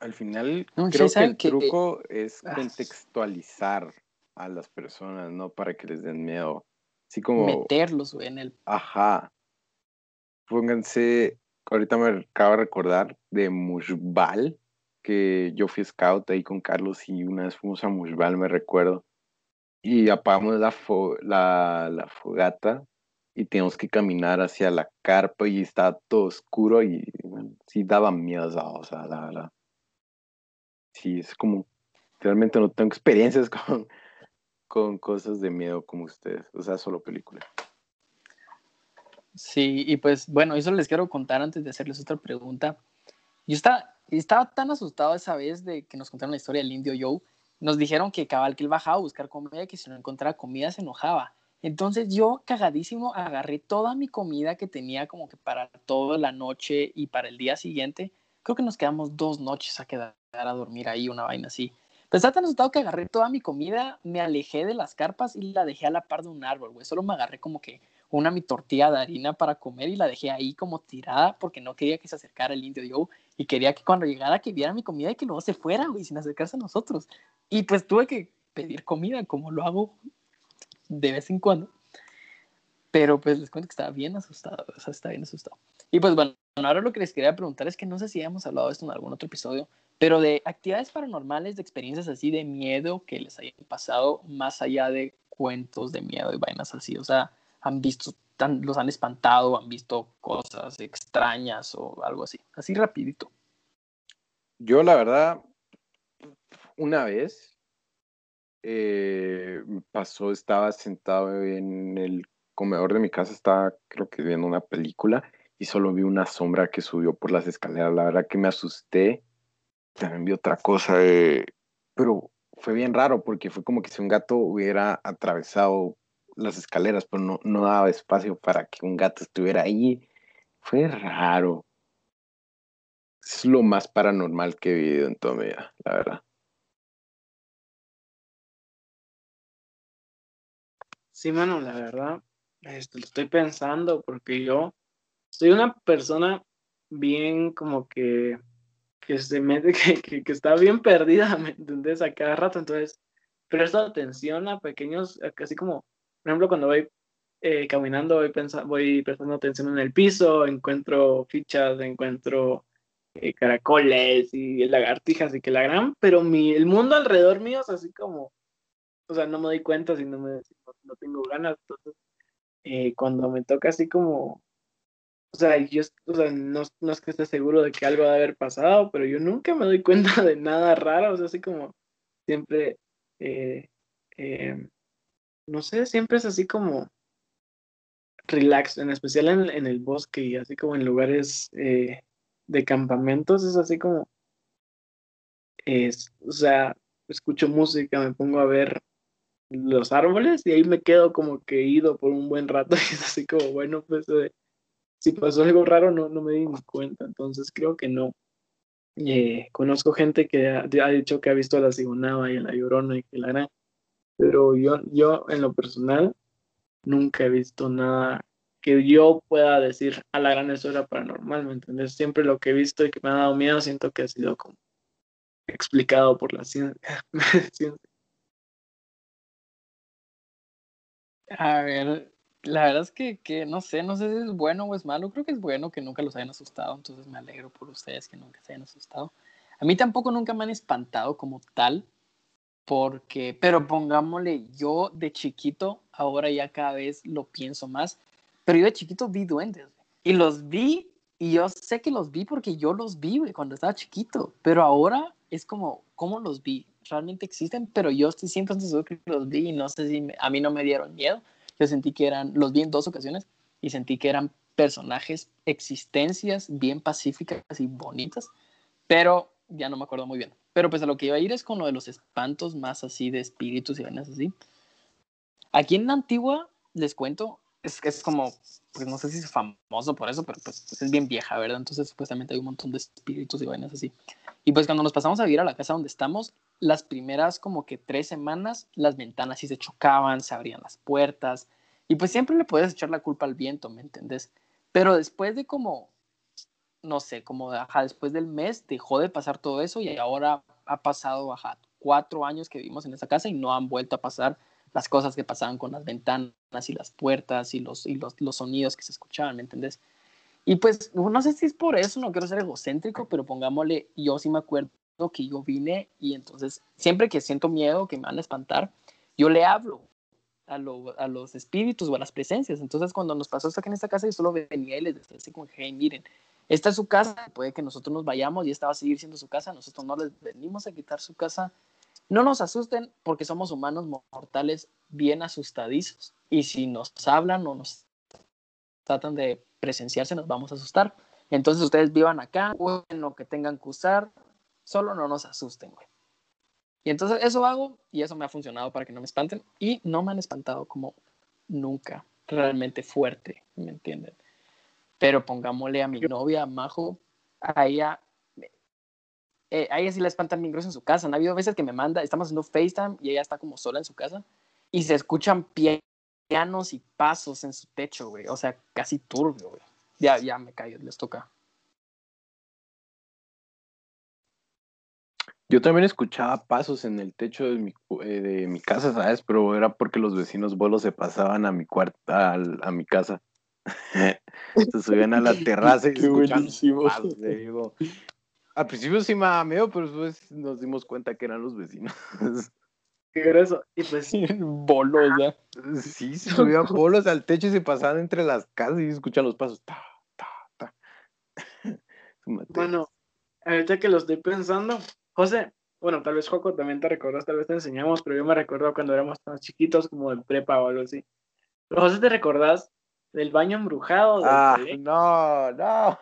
Al final, creo que el truco es ah. contextualizar a las personas, ¿no? Para que les den miedo. Así como... Meterlos, en el... Ajá. Pónganse, ahorita me acabo de recordar de Mushbal, que yo fui scout ahí con Carlos y una vez fuimos a Mushbal, me recuerdo. Y apagamos la, fogata y teníamos que caminar hacia la carpa y estaba todo oscuro y sí daba miedo, o sea, la verdad sí, es como, realmente no tengo experiencias con, con cosas de miedo como ustedes, o sea, solo película. Sí, y pues bueno, eso les quiero contar antes de hacerles otra pregunta. Yo estaba, estaba tan asustado esa vez de que nos contaron la historia del indio Joe. Nos dijeron que cabal que él bajaba a buscar comida, que si no encontraba comida se enojaba. Entonces yo cagadísimo agarré toda mi comida que tenía como que para toda la noche y para el día siguiente. Creo que nos quedamos dos noches a quedar a dormir ahí, una vaina así. Pues estaba tan asustado que agarré toda mi comida, me alejé de las carpas y la dejé a la par de un árbol, güey. Solo me agarré como que una mi tortilla de harina para comer y la dejé ahí como tirada porque no quería que se acercara el indio yo y quería que cuando llegara que viera mi comida y que luego se fuera, güey, sin acercarse a nosotros. Y pues tuve que pedir comida como lo hago de vez en cuando. Pero pues les cuento que estaba bien asustado, o sea, estaba bien asustado. Y pues bueno, ahora lo que les quería preguntar es que no sé si hemos hablado de esto en algún otro episodio, pero de actividades paranormales, de experiencias así de miedo que les hayan pasado más allá de cuentos de miedo y vainas así, o sea, han visto, los han espantado, han visto cosas extrañas o algo así, así rapidito. Yo la verdad, una vez eh, pasó, estaba sentado en el comedor de mi casa, estaba creo que viendo una película y solo vi una sombra que subió por las escaleras. La verdad que me asusté. También vi otra cosa, pero fue bien raro porque fue como que si un gato hubiera atravesado las escaleras, pero no, no daba espacio para que un gato estuviera ahí. Fue raro. Es lo más paranormal que he vivido en toda mi vida, la verdad. Sí, mano, la verdad, esto lo estoy pensando porque yo soy una persona bien como que, que se mete, que, que, está bien perdida, ¿me entendés? A cada rato, entonces presto atención a pequeños, así como, por ejemplo, cuando voy eh, caminando, voy, pensando, voy prestando atención en el piso, encuentro fichas, encuentro eh, caracoles y lagartijas y que la gran, pero mi, el mundo alrededor mío es así como, o sea, no me doy cuenta si no, me, no, tengo ganas, entonces eh, cuando me toca así como, o sea, yo o sea, no, no, es que esté seguro de que algo va a haber pasado, pero yo nunca me doy cuenta de nada raro, o sea, así como siempre, eh, eh, no sé, siempre es así como relax, en especial en, el bosque y así como en lugares de campamentos, es así como, es, o sea, escucho música, me pongo a ver los árboles y ahí me quedo como que ido por un buen rato y es así como, bueno, pues eh, si pasó algo raro no, no me di cuenta, entonces creo que no. Eh, conozco gente que ha, dicho que ha visto a la Sigonaba y a la Llorona y que la gran, pero yo, yo en lo personal nunca he visto nada que yo pueda decir a la gran eso era paranormal, ¿me entiendes? Siempre lo que he visto y que me ha dado miedo siento que ha sido como explicado por la ciencia. A ver, la verdad es que, que, no sé, no sé si es bueno o es malo. Creo que es bueno que nunca los hayan asustado, entonces me alegro por ustedes que nunca se hayan asustado. A mí tampoco nunca me han espantado como tal, porque, pero pongámosle, yo de chiquito, ahora ya cada vez lo pienso más, pero yo de chiquito vi duendes y los vi y yo sé que los vi porque yo los vi cuando estaba chiquito, pero ahora es como, ¿cómo los vi? realmente existen, pero yo estoy siempre seguro que los vi y no sé si a mí no me dieron miedo. Yo sentí que eran, los vi en dos ocasiones y sentí que eran personajes, existencias bien pacíficas y bonitas, pero ya no me acuerdo muy bien. Pero pues a lo que iba a ir es con lo de los espantos más así de espíritus y vainas así. Aquí en la antigua, les cuento, es es como, pues no sé si es famoso por eso, pero pues es bien vieja, ¿verdad? Entonces supuestamente hay un montón de espíritus y vainas así. Y pues cuando nos pasamos a vivir a la casa donde estamos, las primeras como que tres semanas, las ventanas sí se chocaban, se abrían las puertas, y pues siempre le puedes echar la culpa al viento, ¿me entendés? Pero después de como, no sé, como, ajá, después del mes dejó de pasar todo eso y ahora ha pasado, ajá, cuatro años que vivimos en esa casa y no han vuelto a pasar las cosas que pasaban con las ventanas y las puertas y los, y los, los sonidos que se escuchaban, ¿me entendés? Y pues no sé si es por eso, no quiero ser egocéntrico, pero pongámosle, yo sí me acuerdo que yo vine y entonces siempre que siento miedo, que me van a espantar, yo le hablo a, a los espíritus o a las presencias. Entonces cuando nos pasó esto aquí en esta casa, yo solo venía y les decía así como, hey, miren, esta es su casa, puede que nosotros nos vayamos y esta va a seguir siendo su casa, nosotros no les venimos a quitar su casa. No nos asusten porque somos humanos mortales bien asustadizos y si nos hablan o nos tratan de presenciarse nos vamos a asustar. Entonces ustedes vivan acá, en lo que tengan que usar, Solo no nos asusten, güey. Y entonces eso hago y eso me ha funcionado para que no me espanten y no me han espantado como nunca, realmente fuerte, ¿me entienden? Pero pongámosle a mi novia, Majo, a ella, eh, a ella sí la espantan bien grueso en su casa. Han habido veces que me manda, estamos haciendo FaceTime y ella está como sola en su casa y se escuchan pianos y pasos en su techo, güey. O sea, casi turbio, güey. Ya, ya me callo, les toca. Yo también escuchaba pasos en el techo de mi, eh, de mi casa, ¿sabes? Pero era porque los vecinos bolos se pasaban a mi cuarto, a, a mi casa. Se subían a la terraza y escuchaban pasos. Digo. Al principio sí me miedo, pero después nos dimos cuenta que eran los vecinos. Qué grueso. Y pues bolos, ¿ya? Sí, se subían bolos al techo y se pasaban entre las casas y escuchan los pasos. Ta, ta, ta. Bueno, ahorita que lo estoy pensando, José, bueno, tal vez Joco también te recuerdas, tal vez te enseñamos, pero yo me recuerdo cuando éramos tan chiquitos como en prepa o algo así. José, ¿te recordás del baño embrujado? Del ah, no, no.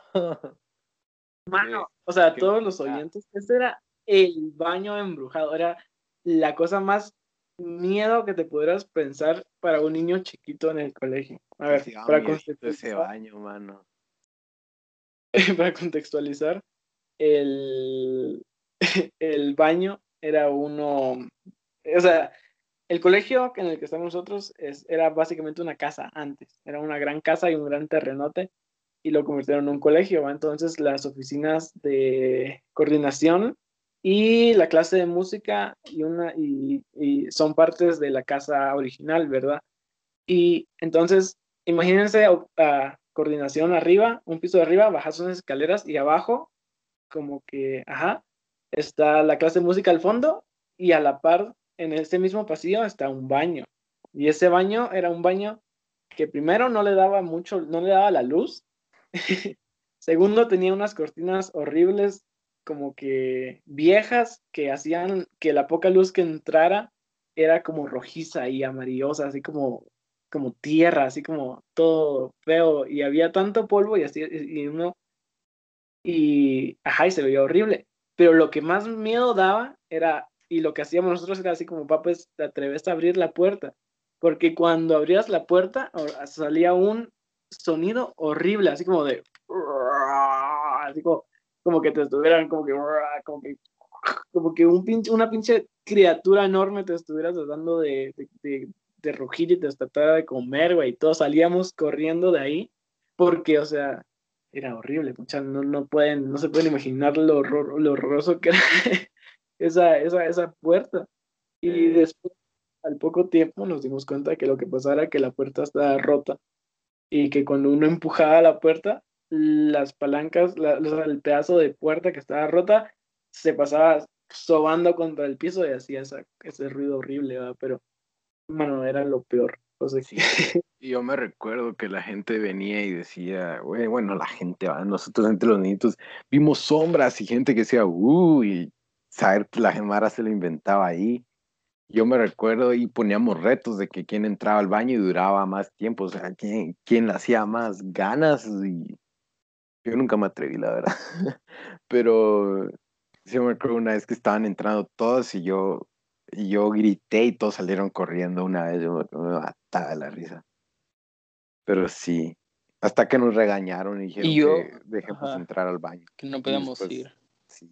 Mano, o sea, todos los oyentes, ese era el baño embrujado, era la cosa más miedo que te pudieras pensar para un niño chiquito en el colegio. A ver, para contextualizar, ese baño, mano. para contextualizar, el, el baño era uno, o sea, el colegio en el que estamos nosotros es, era básicamente una casa antes, era una gran casa y un gran terrenote y lo convirtieron en un colegio, entonces las oficinas de coordinación y la clase de música y, una, y, son partes de la casa original, ¿verdad? Y entonces, imagínense coordinación arriba, un piso de arriba, bajas unas escaleras y abajo, como que, ajá, está la clase de música al fondo y a la par, en este mismo pasillo, está un baño. Y ese baño era un baño que primero no le daba mucho, no le daba la luz. Segundo, tenía unas cortinas horribles, como que viejas, que hacían que la poca luz que entrara era como rojiza y amarillosa, así como, como tierra, así como todo feo. Y había tanto polvo y así, y uno, y, ajá, y se veía horrible. Pero lo que más miedo daba era, y lo que hacíamos nosotros era así como, papá, te atreves a abrir la puerta. Porque cuando abrías la puerta salía un sonido horrible, así como de, así como, que te estuvieran, como que, como que, como que un pinche, una pinche criatura enorme te estuviera tratando de, de, de, rugir y te tratara de comer, güey. Todos salíamos corriendo de ahí porque, o sea, era horrible, no, no, pueden, no se pueden imaginar lo, horror, lo horroroso que era esa, esa, esa puerta. Y después, al poco tiempo, nos dimos cuenta que lo que pasaba era que la puerta estaba rota y que cuando uno empujaba la puerta, las palancas, la, el pedazo de puerta que estaba rota, se pasaba sobando contra el piso y hacía ese ruido horrible, pero, bueno, era lo peor. Y yo me recuerdo que la gente venía y decía, bueno, la gente, nosotros entre los niños vimos sombras y gente que decía, uh, y saber que la gemara se lo inventaba ahí. Yo me recuerdo y poníamos retos de que quién entraba al baño y duraba más tiempo, o sea, quién, quién hacía más ganas y yo nunca me atreví, la verdad. Pero sí me recuerdo una vez que estaban entrando todos y yo y yo grité y todos salieron corriendo una vez, yo me mataba la risa. Pero sí, hasta que nos regañaron y dijeron que dejemos entrar al baño. Que no podemos ir. Sí.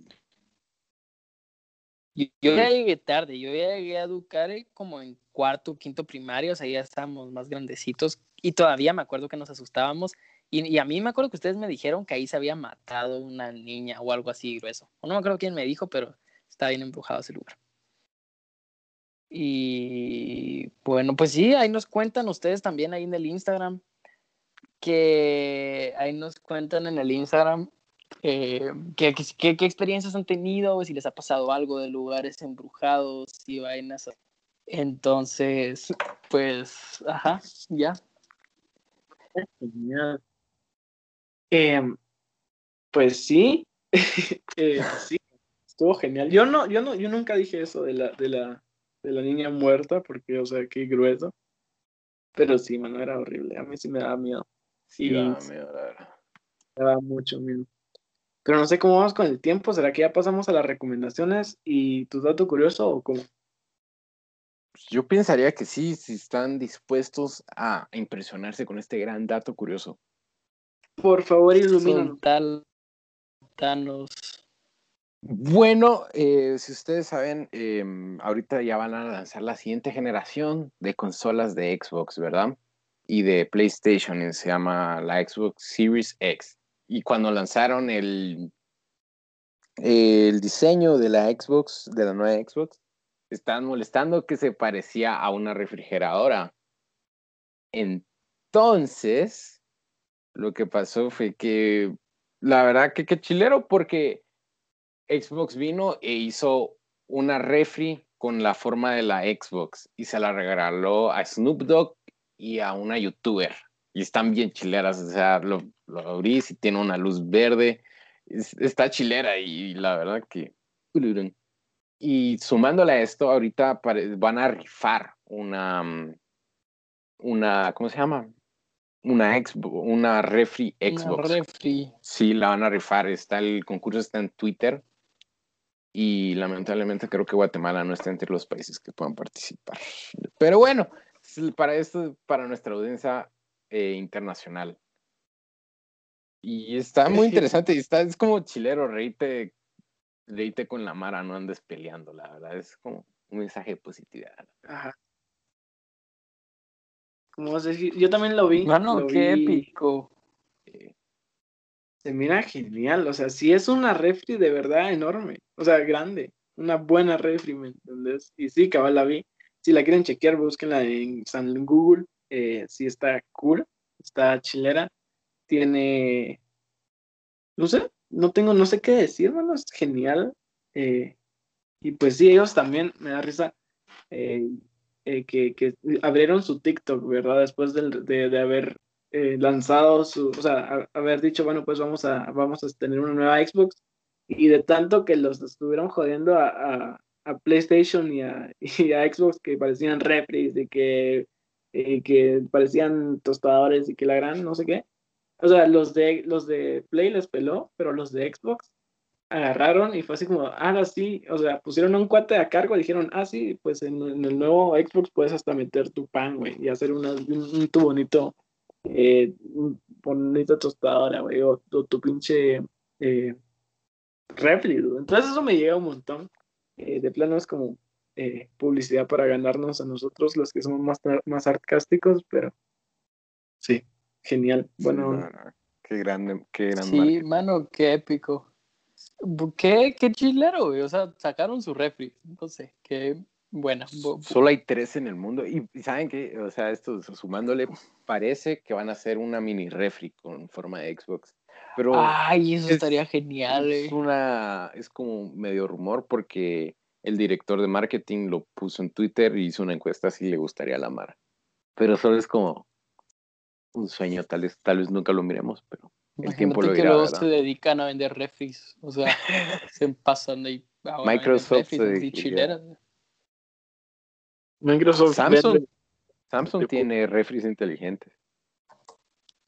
Yo, ya llegué tarde, yo ya llegué a Ducare como en cuarto, quinto primario, o sea, ya estábamos más grandecitos y todavía me acuerdo que nos asustábamos y, y, a mí me acuerdo que ustedes me dijeron que ahí se había matado una niña o algo así grueso. O no me acuerdo quién me dijo, pero estaba bien embrujado ese lugar. Y bueno, pues sí, ahí nos cuentan ustedes también ahí en el Instagram, que ahí nos cuentan en el Instagram eh, qué, experiencias han tenido, si les ha pasado algo de lugares embrujados y vainas. Entonces, pues, ajá, ya. Genial. Em, pues sí, eh, sí, estuvo genial. Yo no, yo no, yo nunca dije eso de la, de la, de la niña muerta, porque, o sea, qué grueso. Pero sí, mano, era horrible. A mí sí me daba miedo. Sí, me daba miedo, Me daba mucho miedo. Pero no sé cómo vamos con el tiempo. ¿Será que ya pasamos a las recomendaciones y tu dato curioso o cómo? Yo pensaría que sí, si están dispuestos a impresionarse con este gran dato curioso. Por favor, ilumínanos. Danos. Bueno, eh, si ustedes saben, em, ahorita ya van a lanzar la siguiente generación de consolas de Xbox, ¿verdad? Y de PlayStation, se llama la Xbox Series X. Y cuando lanzaron el, el diseño de la Xbox, de la nueva Xbox, estaban molestando que se parecía a una refrigeradora. Entonces, lo que pasó fue que, la verdad que qué chilero, porque Xbox vino e hizo una refri con la forma de la Xbox y se la regaló a Snoop Dogg y a una youtuber. Y están bien chileras, o sea, lo, lo abrís y tiene una luz verde. está chilera y la verdad que... Y sumándole a esto, ahorita van a rifar una, mm, una, ¿cómo se llama? Una Xbox, una refri Xbox. Una refri. Sí, la van a rifar. Está el concurso está en Twitter y lamentablemente creo que Guatemala no está entre los países que puedan participar. Pero bueno, para esto, para nuestra audiencia eh, internacional. Y está muy interesante, y está, es como chilero, reíte, reíte con la Mara, no andes peleando, la verdad, es como un mensaje de positividad. Ajá. ¿Cómo vas a decir? Yo también lo vi. Mano, qué épico. Se mira genial, o sea, si es una refri de verdad enorme, o sea, grande, una buena refri, ¿me entendés? Y sí, cabal la vi. Si la quieren chequear, búsquenla en San Google, eh, sí está cool, está chilera, tiene, no sé, no tengo, no sé qué decir, bueno, es genial. Eh, y pues sí, ellos también, me da risa, eh, que, que, abrieron su TikTok, ¿verdad? Después de, de haber eh, lanzado su, o sea, haber dicho, bueno, pues vamos a, vamos a tener una nueva Xbox. Y de tanto que los estuvieron jodiendo a, a, PlayStation y a, y Xbox que parecían replis y que, que parecían tostadores y que la gran, no sé qué. O sea, los de, los de Play les peló, pero los de Xbox agarraron y fue así como, ah, sí, o sea, pusieron un cuate a cargo y dijeron, ah, sí, pues en, el nuevo Xbox puedes hasta meter tu pan, güey, y hacer un, un, tu bonito eh, bonita tostadora, güey, o, tu pinche eh, Entonces eso me llega un montón. Eh, de plano es como eh, publicidad para ganarnos a nosotros, los que somos más, más sarcásticos, pero sí, genial. Bueno, qué grande, qué grande. Sí, mano, qué épico. Qué, qué chilero, güey. O sea, sacaron su refri. No sé, qué bueno, solo hay tres en el mundo y, saben que, o sea, esto sumándole, parece que van a hacer una mini refri con forma de Xbox. Pero Ay, eso estaría genial. Es, eh. una, es como medio rumor porque el director de marketing lo puso en Twitter y hizo una encuesta si le gustaría la Mara. Pero solo es como un sueño, tal vez, tal vez nunca lo miremos, pero el tiempo lo dirá. que luego se dedican a vender refris, o sea, se pasan ahí. Microsoft se Microsoft Samsung, Samsung tiene refris inteligentes.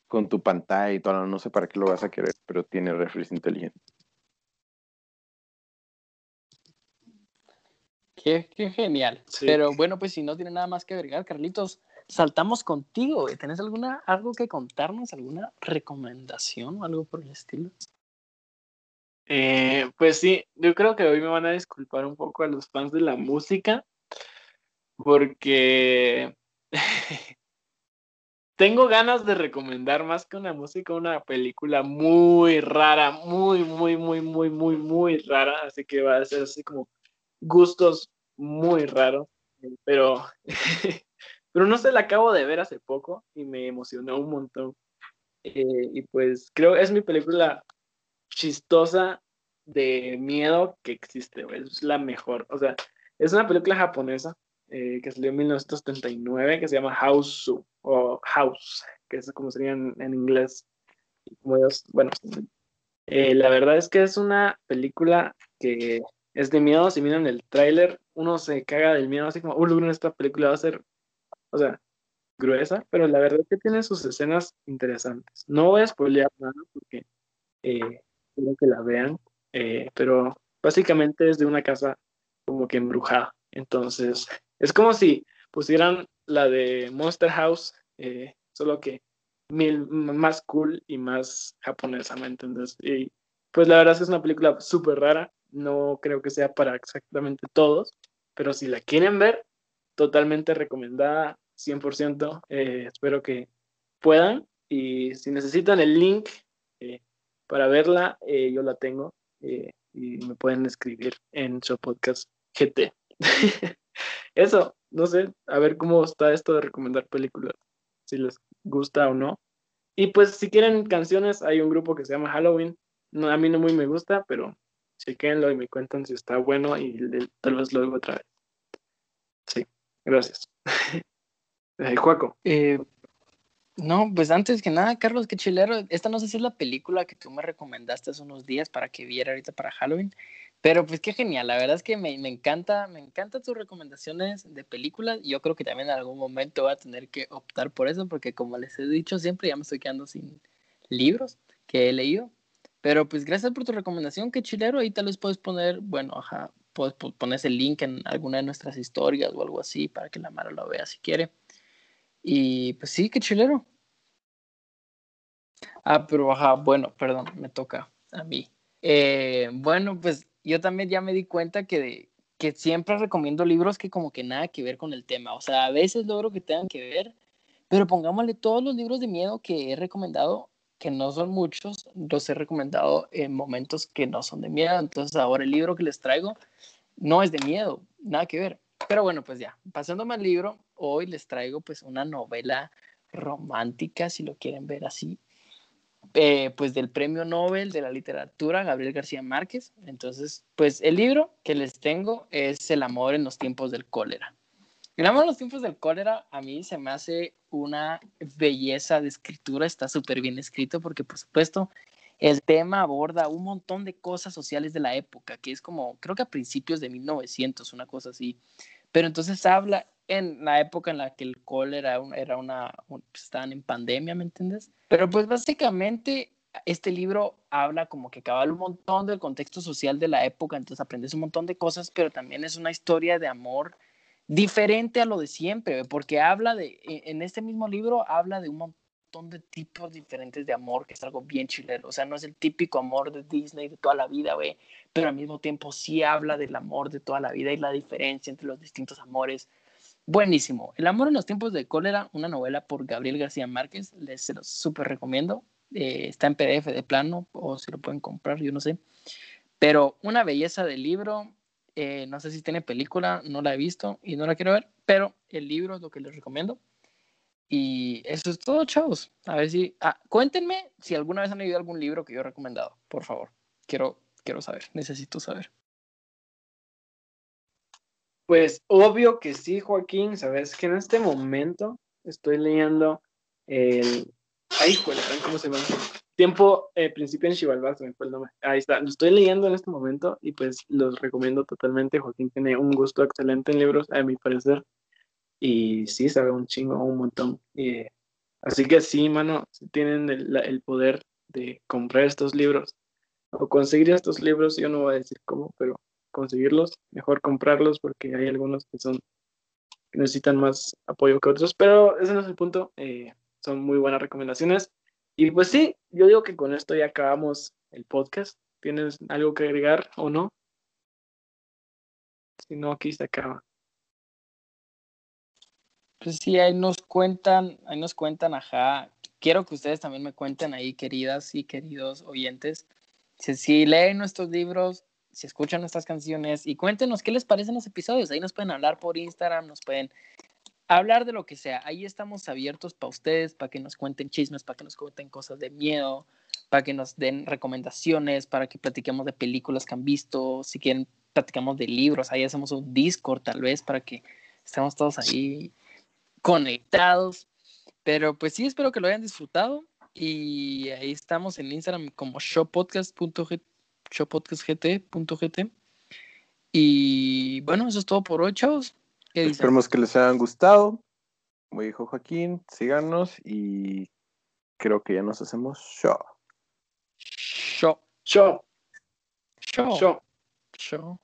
Con tu pantalla y todo, no sé para qué lo vas a querer, pero tiene refris inteligentes. Qué, genial. Pero bueno, pues si no tiene nada más que agregar, Carlitos, saltamos contigo. ¿Tienes alguna, algo que contarnos? ¿Alguna recomendación o algo por el estilo? Eh, pues sí, yo creo que hoy me van a disculpar un poco a los fans de la música, porque tengo ganas de recomendar más que una música, una película muy rara, muy, muy, muy, muy, muy, muy rara, así que va a ser así como gustos muy raros, pero, pero no sé, la acabo de ver hace poco y me emocionó un montón. Eh, y pues creo es mi película chistosa de miedo que existe, es la mejor, o sea, es una película japonesa eh, que salió en 1939, que se llama House o House, que es como sería en, inglés. bueno, eh, la verdad es que es una película que es de miedo. Si miran el tráiler, uno se caga del miedo, así como, uh, esta película va a ser, o sea, gruesa, pero la verdad es que tiene sus escenas interesantes. No voy a spoilear nada porque eh, quiero que la vean, pero básicamente es de una casa como que embrujada. Entonces, Es como si pusieran la de Monster House, eh, solo que mil, más cool y más japonesa, ¿me entiendes? Y pues la verdad es que es una película súper rara, no creo que sea para exactamente todos, pero si la quieren ver, totalmente recomendada, 100%, eh, espero que puedan y si necesitan el link eh, para verla, eh, yo la tengo y me pueden escribir en su podcast GT. Eso, no sé, a ver cómo está esto de recomendar películas, si les gusta o no. Y pues si quieren canciones, hay un grupo que se llama Halloween. A mí no muy me gusta, pero chequenlo y me cuentan si está bueno y tal vez lo otra vez. Sí, gracias. eh, Juaco. Eh, no, pues antes que nada, Carlos, qué chilero. Esta no sé si es la película que tú me recomendaste hace unos días para que viera ahorita para Halloween. Pero pues qué genial, la verdad es que me, me encanta, me encantan tus recomendaciones de películas. Yo creo que también en algún momento voy a tener que optar por eso, porque como les he dicho siempre, ya me estoy quedando sin libros que he leído. Pero pues gracias por tu recomendación, qué chilero. Ahí tal vez puedes poner, bueno, ajá, puedes poner el link en alguna de nuestras historias o algo así para que la Mara lo vea si quiere. Y pues sí, qué chilero. Ah, pero ajá, bueno, perdón, me toca a mí. Eh, bueno, pues yo también ya me di cuenta que, que siempre recomiendo libros que como que nada que ver con el tema. O sea, a veces logro que tengan que ver, pero pongámosle todos los libros de miedo que he recomendado, que no son muchos, los he recomendado en momentos que no son de miedo. Entonces ahora el libro que les traigo no es de miedo, nada que ver. Pero bueno, pues ya, pasándome al libro, hoy les traigo pues una novela romántica, si lo quieren ver así, eh, pues del premio Nobel de la literatura, Gabriel García Márquez. Entonces, pues el libro que les tengo es El amor en los tiempos del cólera. El amor en los tiempos del cólera a mí se me hace una belleza de escritura, está súper bien escrito porque por supuesto el tema aborda un montón de cosas sociales de la época, que es como, creo que a principios de 1900, una cosa así. Pero entonces habla en la época en la que el cólera era una, pues, estaban en pandemia, ¿me entiendes? Pero pues básicamente este libro habla como que cabal un montón del contexto social de la época, entonces aprendes un montón de cosas, pero también es una historia de amor diferente a lo de siempre, porque habla de, e, en este mismo libro habla de un montón de tipos diferentes de amor, que es algo bien chileno, o sea, no es el típico amor de Disney de toda la vida, güey, pero al mismo tiempo sí habla del amor de toda la vida y la diferencia entre los distintos amores, Buenísimo. El amor en los tiempos de cólera, una novela por Gabriel García Márquez. Les se los súper recomiendo. Eh, está en PDF de plano o si lo pueden comprar, yo no sé. Pero una belleza del libro. Eh, no sé si tiene película, no la he visto y no la quiero ver, pero el libro es lo que les recomiendo. Y eso es todo, chavos. A ver si. Ah, cuéntenme si alguna vez han leído algún libro que yo he recomendado, por favor. Quiero, quiero saber, necesito saber. Pues obvio que sí, Joaquín. Sabes que en este momento estoy leyendo el. Ay, ¿cómo se llama? Tiempo, eh, principio en Chivalba, me fue el nombre. Ahí está. Lo estoy leyendo en este momento y pues los recomiendo totalmente. Joaquín tiene un gusto excelente en libros, a mi parecer. Y sí, sabe un chingo, un montón. Así que sí, mano, tienen el, el poder de comprar estos libros o conseguir estos libros, yo no voy a decir cómo, pero conseguirlos, mejor comprarlos porque hay algunos que son que necesitan más apoyo que otros, pero ese no es el punto, eh, son muy buenas recomendaciones. Y pues sí, yo digo que con esto ya acabamos el podcast. ¿Tienes algo que agregar o no? Si no, aquí se acaba. Pues sí, ahí nos cuentan, ahí nos cuentan, ajá. Quiero que ustedes también me cuenten ahí, queridas y queridos oyentes, si, si leen nuestros libros, si escuchan nuestras canciones y cuéntenos qué les parecen los episodios. Ahí nos pueden hablar por Instagram, nos pueden hablar de lo que sea. Ahí estamos abiertos para ustedes, para que nos cuenten chismes, para que nos cuenten cosas de miedo, para que nos den recomendaciones, para que platiquemos de películas que han visto, si quieren platicamos de libros, ahí hacemos un Discord tal vez para que estemos todos ahí conectados. Pero pues sí, espero que lo hayan disfrutado y ahí estamos en Instagram como showpodcast.gt. Y bueno, eso es todo por hoy, chavos. Esperemos que les hayan gustado. Como dijo Joaquín, síganos y creo que ya nos hacemos show. Show. Show. Show. Show. Show.